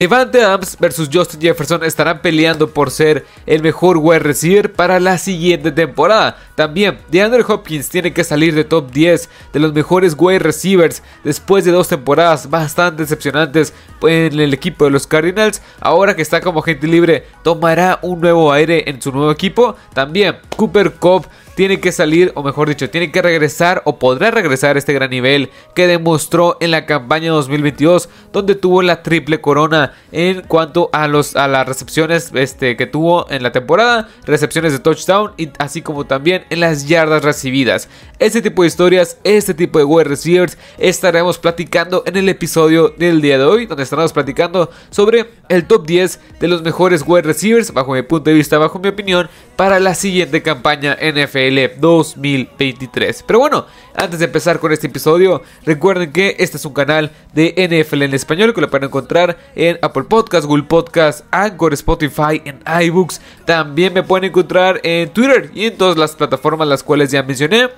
Devante Adams versus Justin Jefferson estarán peleando por ser el mejor wide receiver para la siguiente temporada. También, DeAndre Hopkins tiene que salir de top 10 de los mejores wide receivers después de dos temporadas bastante decepcionantes en el equipo de los Cardinals. Ahora que está como agente libre, tomará un nuevo aire en su nuevo equipo. También, Cooper Cup tiene que salir, o mejor dicho, tiene que regresar o podrá regresar este gran nivel que demostró en la campaña 2022, donde tuvo la triple corona en cuanto a, los, a las recepciones este, que tuvo en la temporada, recepciones de touchdown y así como también en las yardas recibidas. Este tipo de historias, este tipo de wide receivers estaremos platicando en el episodio del día de hoy, donde estaremos platicando sobre el top 10 de los mejores wide receivers, bajo mi punto de vista, bajo mi opinión, para la siguiente campaña NFL 2023. Pero bueno, antes de empezar con este episodio, recuerden que este es un canal de NFL en español que lo pueden encontrar en Apple Podcasts, Google Podcasts, Anchor, Spotify, en iBooks. También me pueden encontrar en Twitter y en todas las plataformas las cuales ya mencioné.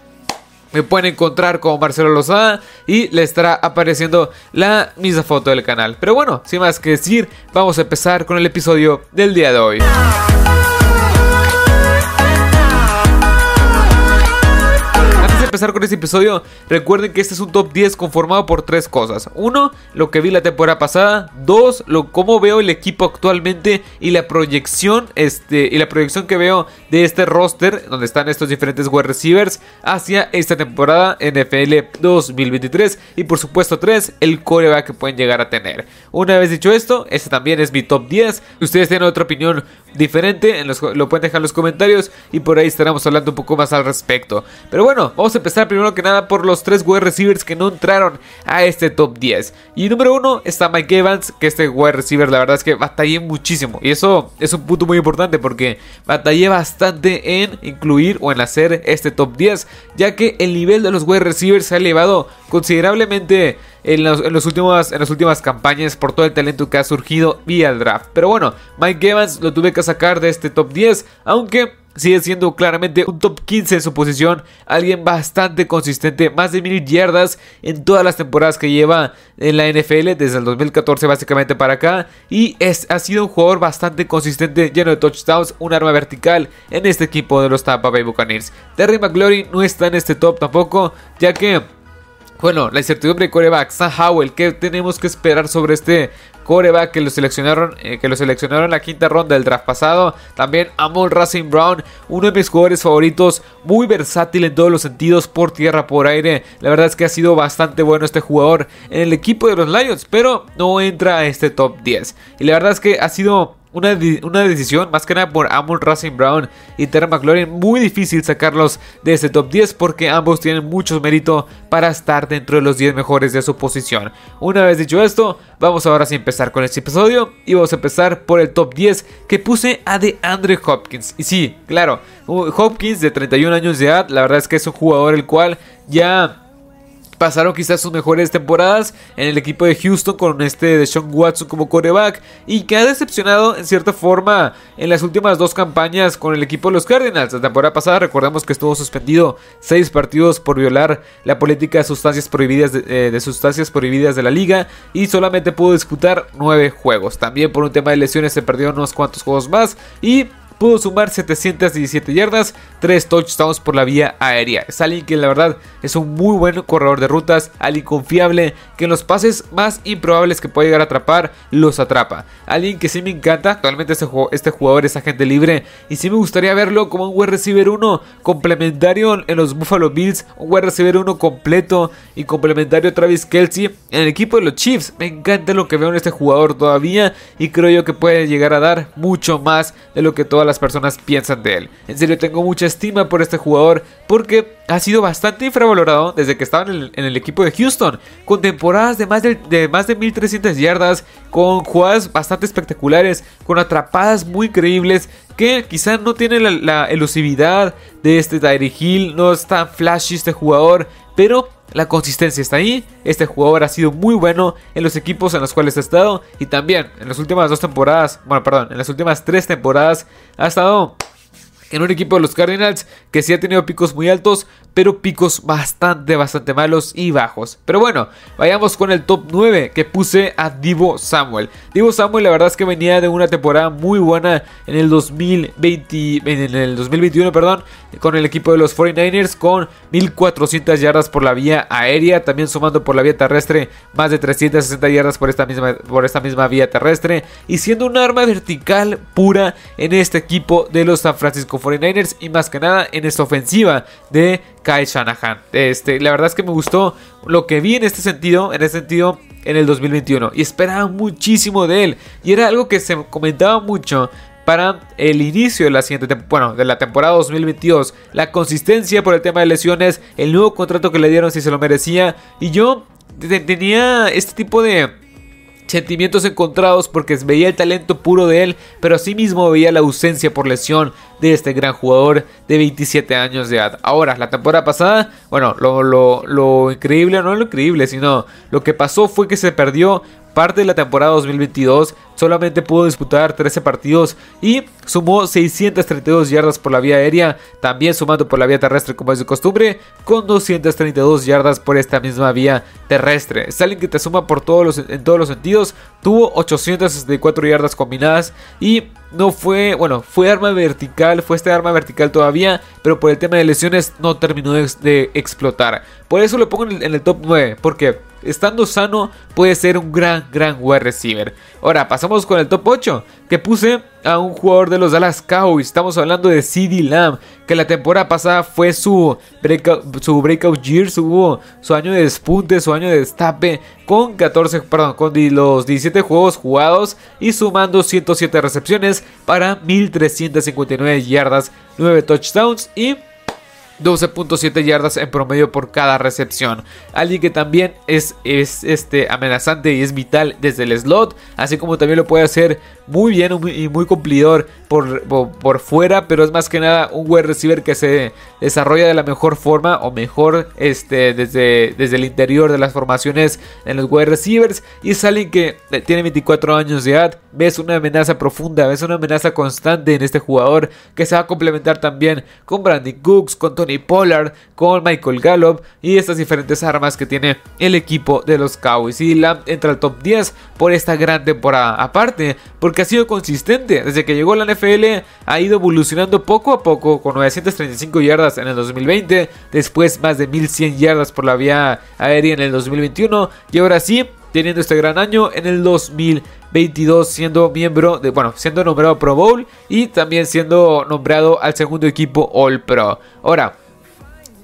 Me pueden encontrar como Marcelo Lozada y le estará apareciendo la misma foto del canal. Pero bueno, sin más que decir, vamos a empezar con el episodio del día de hoy. Empezar con este episodio, recuerden que este es un top 10 conformado por tres cosas. Uno, lo que vi la temporada pasada. Dos, lo cómo veo el equipo actualmente y la proyección, este, y la proyección que veo de este roster, donde están estos diferentes wide receivers, hacia esta temporada NFL 2023. Y por supuesto, tres, el coreback que pueden llegar a tener. Una vez dicho esto, este también es mi top 10. Si ustedes tienen otra opinión diferente, en los, lo pueden dejar en los comentarios y por ahí estaremos hablando un poco más al respecto. Pero bueno, vamos a empezar primero que nada por los tres wide receivers que no entraron a este top 10. Y número uno está Mike Evans, que este wide receiver la verdad es que batallé muchísimo. Y eso es un punto muy importante porque batallé bastante en incluir o en hacer este top 10, ya que el nivel de los wide receivers se ha elevado considerablemente en, los, últimos, en las últimas campañas por todo el talento que ha surgido vía el draft. Pero bueno, Mike Evans lo tuve que sacar de este top 10, aunque sigue siendo claramente un top 15 en su posición, alguien bastante consistente, más de mil yardas en todas las temporadas que lleva en la NFL desde el 2014 básicamente para acá y es, ha sido un jugador bastante consistente, lleno de touchdowns, un arma vertical en este equipo de los Tampa Bay Buccaneers. Terry McLaurin no está en este top tampoco, ya que bueno, la incertidumbre de coreback, Sam Howell, ¿qué tenemos que esperar sobre este coreback que lo seleccionaron, eh, que lo seleccionaron en la quinta ronda del draft pasado? También Amon Racing Brown, uno de mis jugadores favoritos, muy versátil en todos los sentidos, por tierra, por aire. La verdad es que ha sido bastante bueno este jugador en el equipo de los Lions, pero no entra a este top 10. Y la verdad es que ha sido una, decisión, más que nada por Amon Racing Brown y Terry McLaurin, muy difícil sacarlos de este top 10 porque ambos tienen mucho mérito para estar dentro de los 10 mejores de su posición. Una vez dicho esto, vamos ahora sí a empezar con este episodio y vamos a empezar por el top 10 que puse a de Andre Hopkins. Y sí, claro, Hopkins de 31 años de edad, la verdad es que es un jugador el cual ya pasaron quizás sus mejores temporadas en el equipo de Houston con este de Sean Watson como coreback y que ha decepcionado en cierta forma en las últimas dos campañas con el equipo de los Cardinals. La temporada pasada recordemos que estuvo suspendido seis partidos por violar la política de sustancias prohibidas de, eh, de sustancias prohibidas de la liga y solamente pudo disputar nueve juegos. También por un tema de lesiones se perdió unos cuantos juegos más y pudo sumar 717 yardas, 3 touchdowns por la vía aérea. Es alguien que la verdad es un muy buen corredor de rutas, alguien confiable que en los pases más improbables que puede llegar a atrapar, los atrapa. Alguien que sí me encanta, actualmente este, este jugador es agente libre y sí me gustaría verlo como un wide receiver 1 complementario en los Buffalo Bills, un wide receiver 1 completo y complementario Travis Kelsey en el equipo de los Chiefs. Me encanta lo que veo en este jugador todavía y creo yo que puede llegar a dar mucho más de lo que todas las personas piensan de él. En serio, tengo mucha estima por este jugador porque ha sido bastante infravalorado desde que estaba en el, equipo de Houston, con temporadas de más de, de más de 1300 yardas, con jugadas bastante espectaculares, con atrapadas muy creíbles que quizás no tiene la, elusividad de este Tyree Hill, no es tan flashy este jugador, pero la consistencia está ahí. Este jugador ha sido muy bueno en los equipos en los cuales ha estado. Y también en las últimas dos temporadas, bueno, perdón, en las últimas tres temporadas ha estado en un equipo de los Cardinals que sí ha tenido picos muy altos, pero picos bastante, bastante malos y bajos. Pero bueno, vayamos con el top 9 que puse a Divo Samuel. Divo Samuel la verdad es que venía de una temporada muy buena en el 2020, en el 2021, perdón, con el equipo de los 49ers con 1400 yardas por la vía aérea, también sumando por la vía terrestre más de 360 yardas por esta misma, por esta misma vía terrestre y siendo un arma vertical pura en este equipo de los San Francisco 49ers y más que nada en esta ofensiva de Kyle Shanahan. Este, la verdad es que me gustó lo que vi en este sentido, en este sentido en el 2021 y esperaba muchísimo de él y era algo que se comentaba mucho para el inicio de la siguiente bueno, de la temporada 2022. La consistencia por el tema de lesiones, el nuevo contrato que le dieron si se lo merecía. Y yo tenía este tipo de sentimientos encontrados porque veía el talento puro de él, pero asimismo veía la ausencia por lesión de este gran jugador de 27 años de edad. Ahora, la temporada pasada, bueno, lo, lo, lo increíble, no lo increíble, sino lo que pasó fue que se perdió parte de la temporada 2022 solamente pudo disputar 13 partidos y sumó 632 yardas por la vía aérea, también sumando por la vía terrestre como es de costumbre, con 232 yardas por esta misma vía terrestre. Es alguien que te suma por todos los, en todos los sentidos, tuvo 864 yardas combinadas y no fue, bueno, fue arma vertical, fue este arma vertical todavía, pero por el tema de lesiones no terminó de, explotar. Por eso lo pongo en el, en el top 9, porque estando sano puede ser un gran, gran wide receiver. Ahora pasamos con el top 8, que puse a un jugador de los Dallas Cowboys. Estamos hablando de CD Lamb, que la temporada pasada fue su breakout, su breakout year, su, su año de despunte, su año de destape, con 14, perdón, con los 17 juegos jugados y sumando 107 recepciones para 1359 yardas, 9 touchdowns y 12.7 yardas en promedio por cada recepción. Alguien que también es, es este, amenazante y es vital desde el slot, así como también lo puede hacer muy bien y muy cumplidor por, por, fuera, pero es más que nada un wide receiver que se desarrolla de la mejor forma o mejor este, desde, desde el interior de las formaciones en los wide receivers. Y es alguien que tiene 24 años de edad, ves una amenaza profunda, ves una amenaza constante en este jugador que se va a complementar también con Brandon Cooks, con Tony Pollard, con Michael Gallup y estas diferentes armas que tiene el equipo de los Cowboys. Y la entra al top 10 por esta gran temporada. Aparte, porque ha sido consistente. Desde que llegó la NFL ha ido evolucionando poco a poco con 935 yardas en el 2020, después más de 1100 yardas por la vía aérea en el 2021 y ahora sí teniendo este gran año en el 2022 siendo miembro de bueno siendo nombrado Pro Bowl y también siendo nombrado al segundo equipo All Pro. Ahora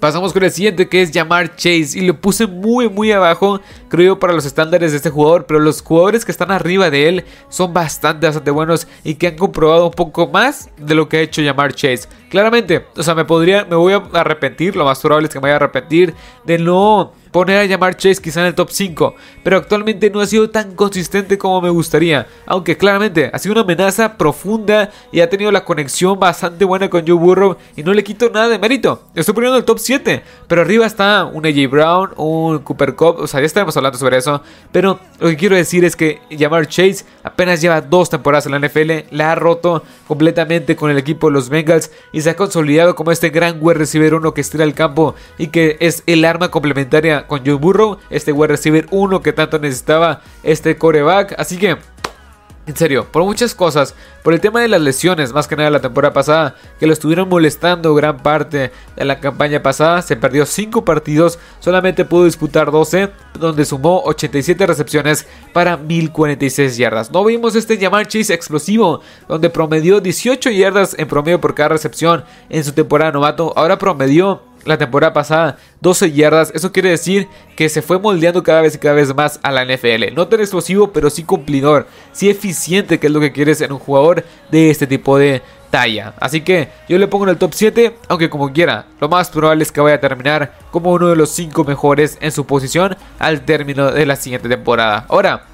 Pasamos con el siguiente que es llamar Chase y lo puse muy muy abajo creo para los estándares de este jugador pero los jugadores que están arriba de él son bastante bastante buenos y que han comprobado un poco más de lo que ha hecho llamar Chase. Claramente o sea me podría me voy a arrepentir lo más probable es que me vaya a arrepentir de no poner a llamar Chase quizá en el top 5, pero actualmente no ha sido tan consistente como me gustaría, aunque claramente ha sido una amenaza profunda y ha tenido la conexión bastante buena con Joe Burrow y no le quito nada de mérito. Estoy poniendo el top 7, pero arriba está un AJ Brown, un Cooper Cup, o sea, ya estaremos hablando sobre eso, pero lo que quiero decir es que llamar Chase apenas lleva dos temporadas en la NFL, la ha roto completamente con el equipo de los Bengals y se ha consolidado como este gran wide receiver uno que estira el campo y que es el arma complementaria con Joe Burrow, este wide receiver 1 que tanto necesitaba este coreback. Así que en serio, por muchas cosas, por el tema de las lesiones, más que nada la temporada pasada, que lo estuvieron molestando gran parte de la campaña pasada, se perdió 5 partidos, solamente pudo disputar 12, donde sumó 87 recepciones para 1046 yardas. No vimos este llamar Chase explosivo, donde promedió 18 yardas en promedio por cada recepción en su temporada novato, ahora promedió la temporada pasada 12 yardas. Eso quiere decir que se fue moldeando cada vez y cada vez más a la NFL. No tan explosivo, pero sí cumplidor. Sí eficiente, que es lo que quieres en un jugador de este tipo de talla. Así que yo le pongo en el top 7, aunque como quiera, lo más probable es que vaya a terminar como uno de los 5 mejores en su posición al término de la siguiente temporada. Ahora,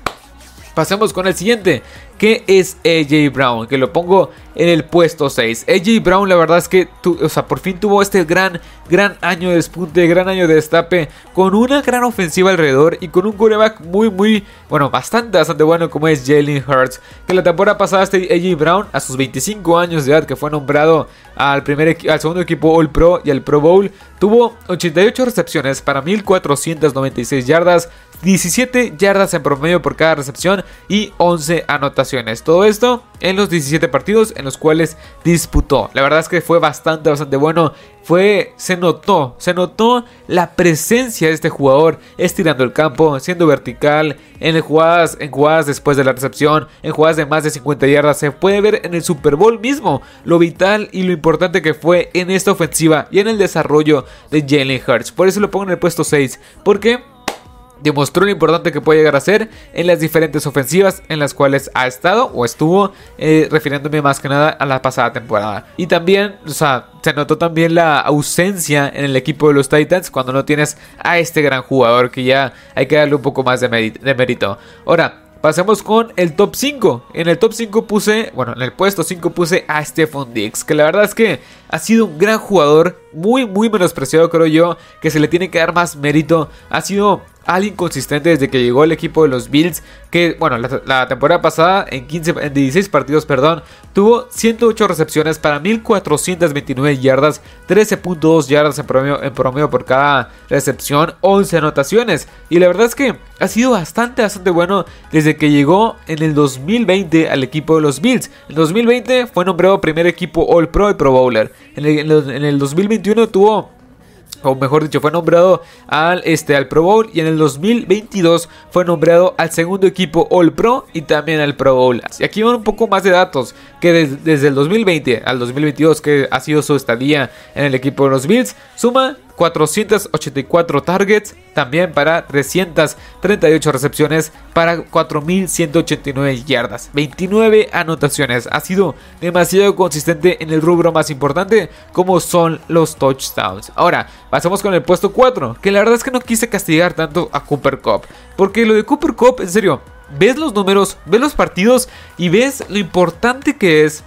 pasemos con el siguiente, que es AJ Brown, que lo pongo en el puesto 6. AJ Brown, la verdad es que o sea, por fin tuvo este gran, gran año de despunte, gran año de destape, con una gran ofensiva alrededor y con un quarterback muy, muy, bueno, bastante, bastante bueno como es Jalen Hurts. Que la temporada pasada este AJ Brown, a sus 25 años de edad, que fue nombrado al, primer, al segundo equipo All Pro y al Pro Bowl, tuvo 88 recepciones para 1496 yardas, 17 yardas en promedio por cada recepción y 11 anotaciones. Todo esto en los 17 partidos en los cuales disputó. La verdad es que fue bastante, bastante bueno. Fue, se notó, se notó la presencia de este jugador estirando el campo, siendo vertical, en jugadas, en jugadas después de la recepción, en jugadas de más de 50 yardas. Se puede ver en el Super Bowl mismo lo vital y lo importante que fue en esta ofensiva y en el desarrollo de Jalen Hurts. Por eso lo pongo en el puesto 6. Porque demostró lo importante que puede llegar a ser en las diferentes ofensivas en las cuales ha estado o estuvo, eh, refiriéndome más que nada a la pasada temporada. Y también, o sea, se notó también la ausencia en el equipo de los Titans cuando no tienes a este gran jugador que ya hay que darle un poco más de, mérito. Ahora, Pasemos con el top 5. En el top 5 puse, bueno, en el puesto 5 puse a Stephon Diggs, que la verdad es que ha sido un gran jugador, muy, muy menospreciado creo yo, que se le tiene que dar más mérito. Ha sido alguien consistente desde que llegó al equipo de los Bills, que bueno, la, temporada pasada en, 15, en 16 partidos, perdón, tuvo 108 recepciones para 1429 yardas, 13.2 yardas en promedio, en promedio por cada recepción, 11 anotaciones. Y la verdad es que ha sido bastante, bastante bueno desde que llegó en el 2020 al equipo de los Bills. En 2020 fue nombrado primer equipo All Pro y Pro Bowler. En el, en el 2021 tuvo o mejor dicho, fue nombrado al, este, al Pro Bowl y en el 2022 fue nombrado al segundo equipo All Pro y también al Pro Bowl. Y aquí van un poco más de datos que desde el 2020 al 2022 que ha sido su estadía en el equipo de los Bills, suma 484 targets, también para 338 recepciones para 4189 yardas, 29 anotaciones. Ha sido demasiado consistente en el rubro más importante como son los touchdowns. Ahora, pasamos con el puesto 4, que la verdad es que no quise castigar tanto a Cooper Cup, porque lo de Cooper Cup, en serio, ves los números, ves los partidos y ves lo importante que es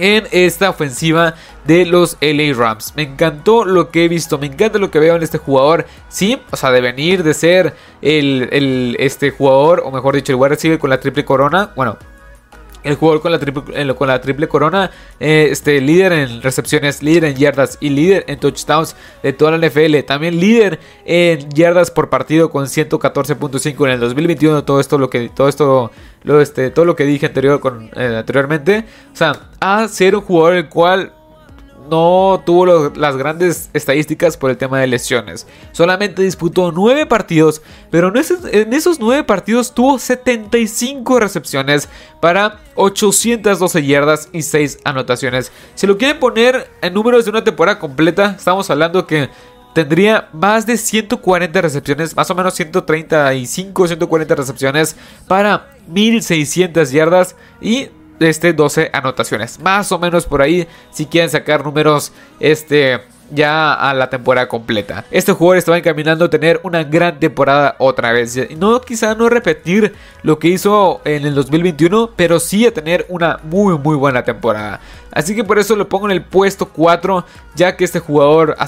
en esta ofensiva de los LA Rams. Me encantó lo que he visto, me encanta lo que veo en este jugador. Sí, o sea, de venir de ser el, este jugador, o mejor dicho, el wide receiver con la triple corona. Bueno, el jugador con la triple, con la triple corona, eh, este, líder en recepciones, líder en yardas y líder en touchdowns de toda la NFL. También líder en yardas por partido con 114.5 en el 2021. Todo esto, lo que, todo esto, lo, este, todo lo que dije anterior, con, eh, anteriormente. O sea, a ser un jugador el cual no tuvo las grandes estadísticas por el tema de lesiones. Solamente disputó 9 partidos, pero en esos, en esos 9 partidos tuvo 75 recepciones para 812 yardas y 6 anotaciones. Si lo quieren poner en números de una temporada completa, estamos hablando que tendría más de 140 recepciones, más o menos 135, 140 recepciones para 1600 yardas y este 12 anotaciones. Más o menos por ahí si quieren sacar números este ya a la temporada completa. Este jugador estaba encaminando a tener una gran temporada otra vez. No, quizá no repetir lo que hizo en el 2021, pero sí a tener una muy muy buena temporada. Así que por eso lo pongo en el puesto 4, ya que este jugador ha,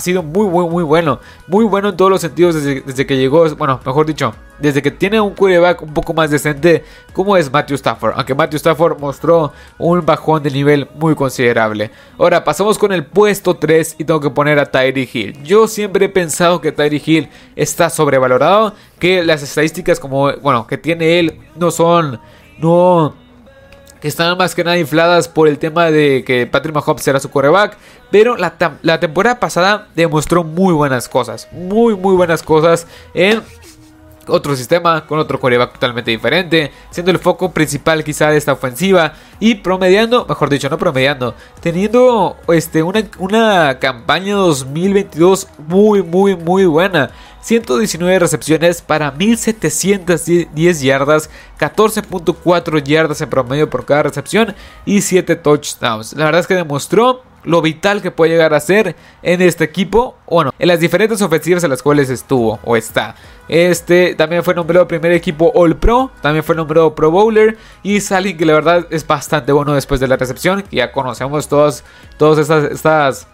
sido muy muy muy bueno. Muy bueno en todos los sentidos desde, desde que llegó, bueno, mejor dicho, desde que tiene un quarterback un poco más decente como es Matthew Stafford. Aunque Matthew Stafford mostró un bajón de nivel muy considerable. Ahora pasamos con el puesto 3 y tengo que poner a Tyree Hill. Yo siempre he pensado que Tyree Hill está sobrevalorado. Que las estadísticas como, bueno, que tiene él no son... No que están más que nada infladas por el tema de que Patrick Mahomes será su quarterback. Pero la, la, temporada pasada demostró muy buenas cosas. Muy, muy buenas cosas en otro sistema, con otro coreback totalmente diferente, siendo el foco principal quizá de esta ofensiva y promediando, mejor dicho, no promediando, teniendo este, una, una campaña 2022 muy, muy, muy buena. 119 recepciones para 1710 yardas, 14.4 yardas en promedio por cada recepción y 7 touchdowns. La verdad es que demostró lo vital que puede llegar a ser en este equipo, bueno, en las diferentes ofensivas en las cuales estuvo o está. Este también fue nombrado primer equipo All Pro, también fue nombrado Pro Bowler y es alguien que la verdad es bastante bueno después de la recepción. Ya conocemos todas, todas estas, estas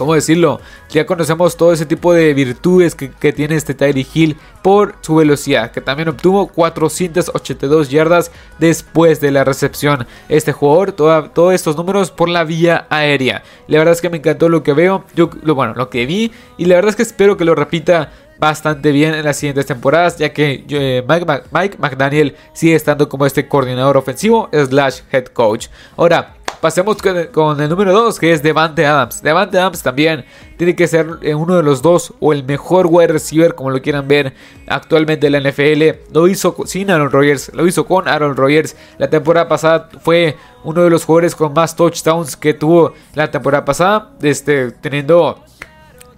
¿cómo decirlo? Ya conocemos todo ese tipo de virtudes que, tiene este Tyree Hill por su velocidad, que también obtuvo 482 yardas después de la recepción. Este jugador, todos estos números por la vía aérea. La verdad es que me encantó lo que veo, yo, lo, bueno, lo que vi, y la verdad es que espero que lo repita bastante bien en las siguientes temporadas, ya que eh, Mike, McDaniel sigue estando como este coordinador ofensivo slash head coach. Ahora, pasemos con, el número 2, que es Devante Adams. Devante Adams también tiene que ser eh, uno de los dos o el mejor wide receiver, como lo quieran ver actualmente en la NFL. Lo hizo sin Aaron Rodgers, lo hizo con Aaron Rodgers. La temporada pasada fue uno de los jugadores con más touchdowns que tuvo la temporada pasada, este, teniendo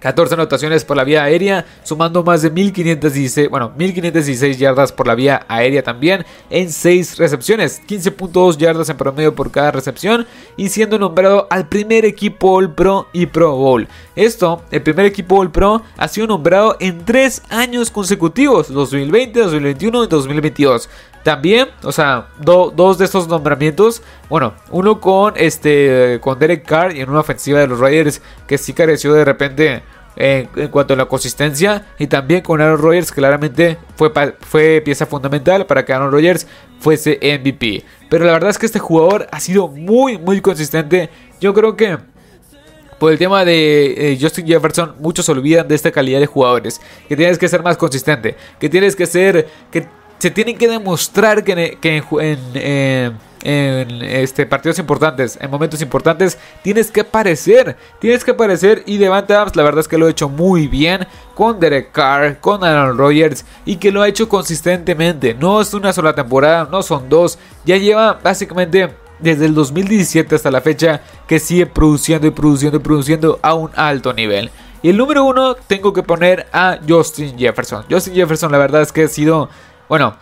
14 anotaciones por la vía aérea, sumando más de 1516, bueno, 1516 yardas por la vía aérea también en 6 recepciones, 15.2 yardas en promedio por cada recepción y siendo nombrado al primer equipo All Pro y Pro Bowl. Esto, el primer equipo All Pro ha sido nombrado en 3 años consecutivos, 2020, 2021 y 2022. También, o sea, dos de estos nombramientos, bueno, uno con este con Derek Carr y en una ofensiva de los Raiders que sí careció de repente en, cuanto a la consistencia y también con Aaron Rodgers claramente fue, fue pieza fundamental para que Aaron Rodgers fuese MVP. Pero la verdad es que este jugador ha sido muy muy consistente. Yo creo que por el tema de eh, Justin Jefferson, muchos olvidan de esta calidad de jugadores. Que tienes que ser más consistente. Que tienes que ser. Se tienen que demostrar que, en, este, partidos importantes, en momentos importantes, tienes que aparecer. Tienes que aparecer. Y Devante Adams, la verdad es que lo ha hecho muy bien con Derek Carr, con Aaron Rodgers. Y que lo ha hecho consistentemente. No es una sola temporada, no son dos. Ya lleva básicamente desde el 2017 hasta la fecha que sigue produciendo y produciendo y produciendo a un alto nivel. Y el número uno tengo que poner a Justin Jefferson. Justin Jefferson la verdad es que ha sido bueno,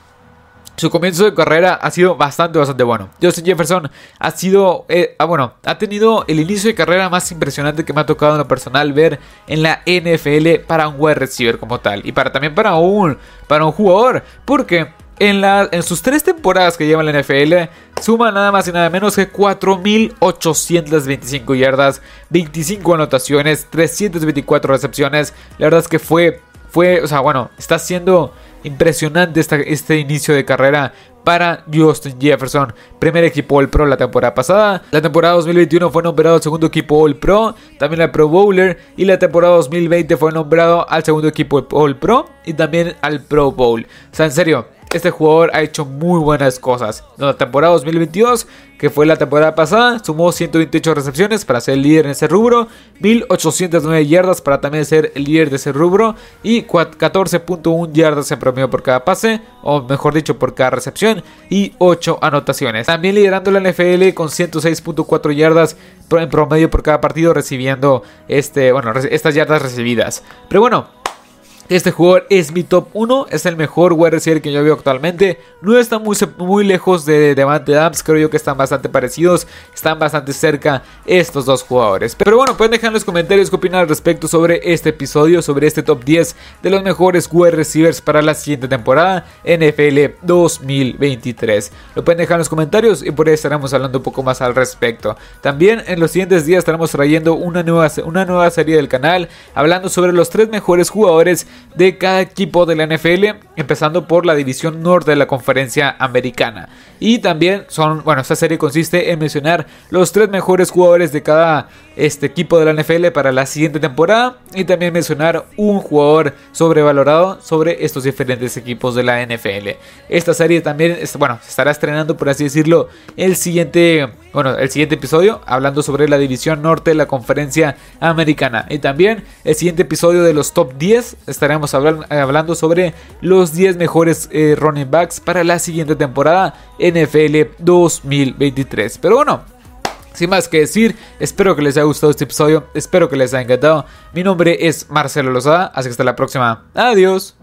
su comienzo de carrera ha sido bastante, bastante bueno. Justin Jefferson ha sido, eh, ah, bueno, ha tenido el inicio de carrera más impresionante que me ha tocado en lo personal ver en la NFL para un wide receiver como tal. Y para también para un, para un jugador. Porque en, en sus tres temporadas que lleva en la NFL, suma nada más y nada menos que 4.825 yardas, 25 anotaciones, 324 recepciones. La verdad es que fue, fue, o sea, bueno, está siendo impresionante este inicio de carrera para Justin Jefferson. Primer equipo All Pro la temporada pasada. La temporada 2021 fue nombrado al segundo equipo All Pro. También al Pro Bowler. Y la temporada 2020 fue nombrado al segundo equipo All Pro. Y también al Pro Bowl. O sea, en serio este jugador ha hecho muy buenas cosas. En la temporada 2022, que fue la temporada pasada, sumó 128 recepciones para ser el líder en ese rubro, 1809 yardas para también ser el líder de ese rubro y 14.1 yardas en promedio por cada pase, o mejor dicho, por cada recepción y 8 anotaciones. También liderando la NFL con 106.4 yardas en promedio por cada partido recibiendo este, bueno, estas yardas recibidas. Pero bueno, este jugador es mi top 1, es el mejor wide receiver que yo veo actualmente. No está muy, muy lejos de Devante Adams, creo yo que están bastante parecidos, están bastante cerca estos dos jugadores. Pero bueno, pueden dejar en los comentarios qué opinan al respecto sobre este episodio, sobre este top 10 de los mejores wide receivers para la siguiente temporada NFL 2023. Lo pueden dejar en los comentarios y por ahí estaremos hablando un poco más al respecto. También en los siguientes días estaremos trayendo una nueva, una nueva serie del canal hablando sobre los tres mejores jugadores de cada equipo de la NFL, empezando por la división norte de la conferencia americana. Y también son, bueno, esta serie consiste en mencionar los tres mejores jugadores de cada este equipo de la NFL para la siguiente temporada y también mencionar un jugador sobrevalorado sobre estos diferentes equipos de la NFL. Esta serie también, bueno, estará estrenando por así decirlo el siguiente, bueno, el siguiente episodio hablando sobre la división norte de la conferencia americana y también el siguiente episodio de los top 10 estaremos hablando sobre los 10 mejores eh, running backs para la siguiente temporada NFL 2023. Pero bueno, sin más que decir, espero que les haya gustado este episodio, espero que les haya encantado. Mi nombre es Marcelo Lozada, así que hasta la próxima. Adiós.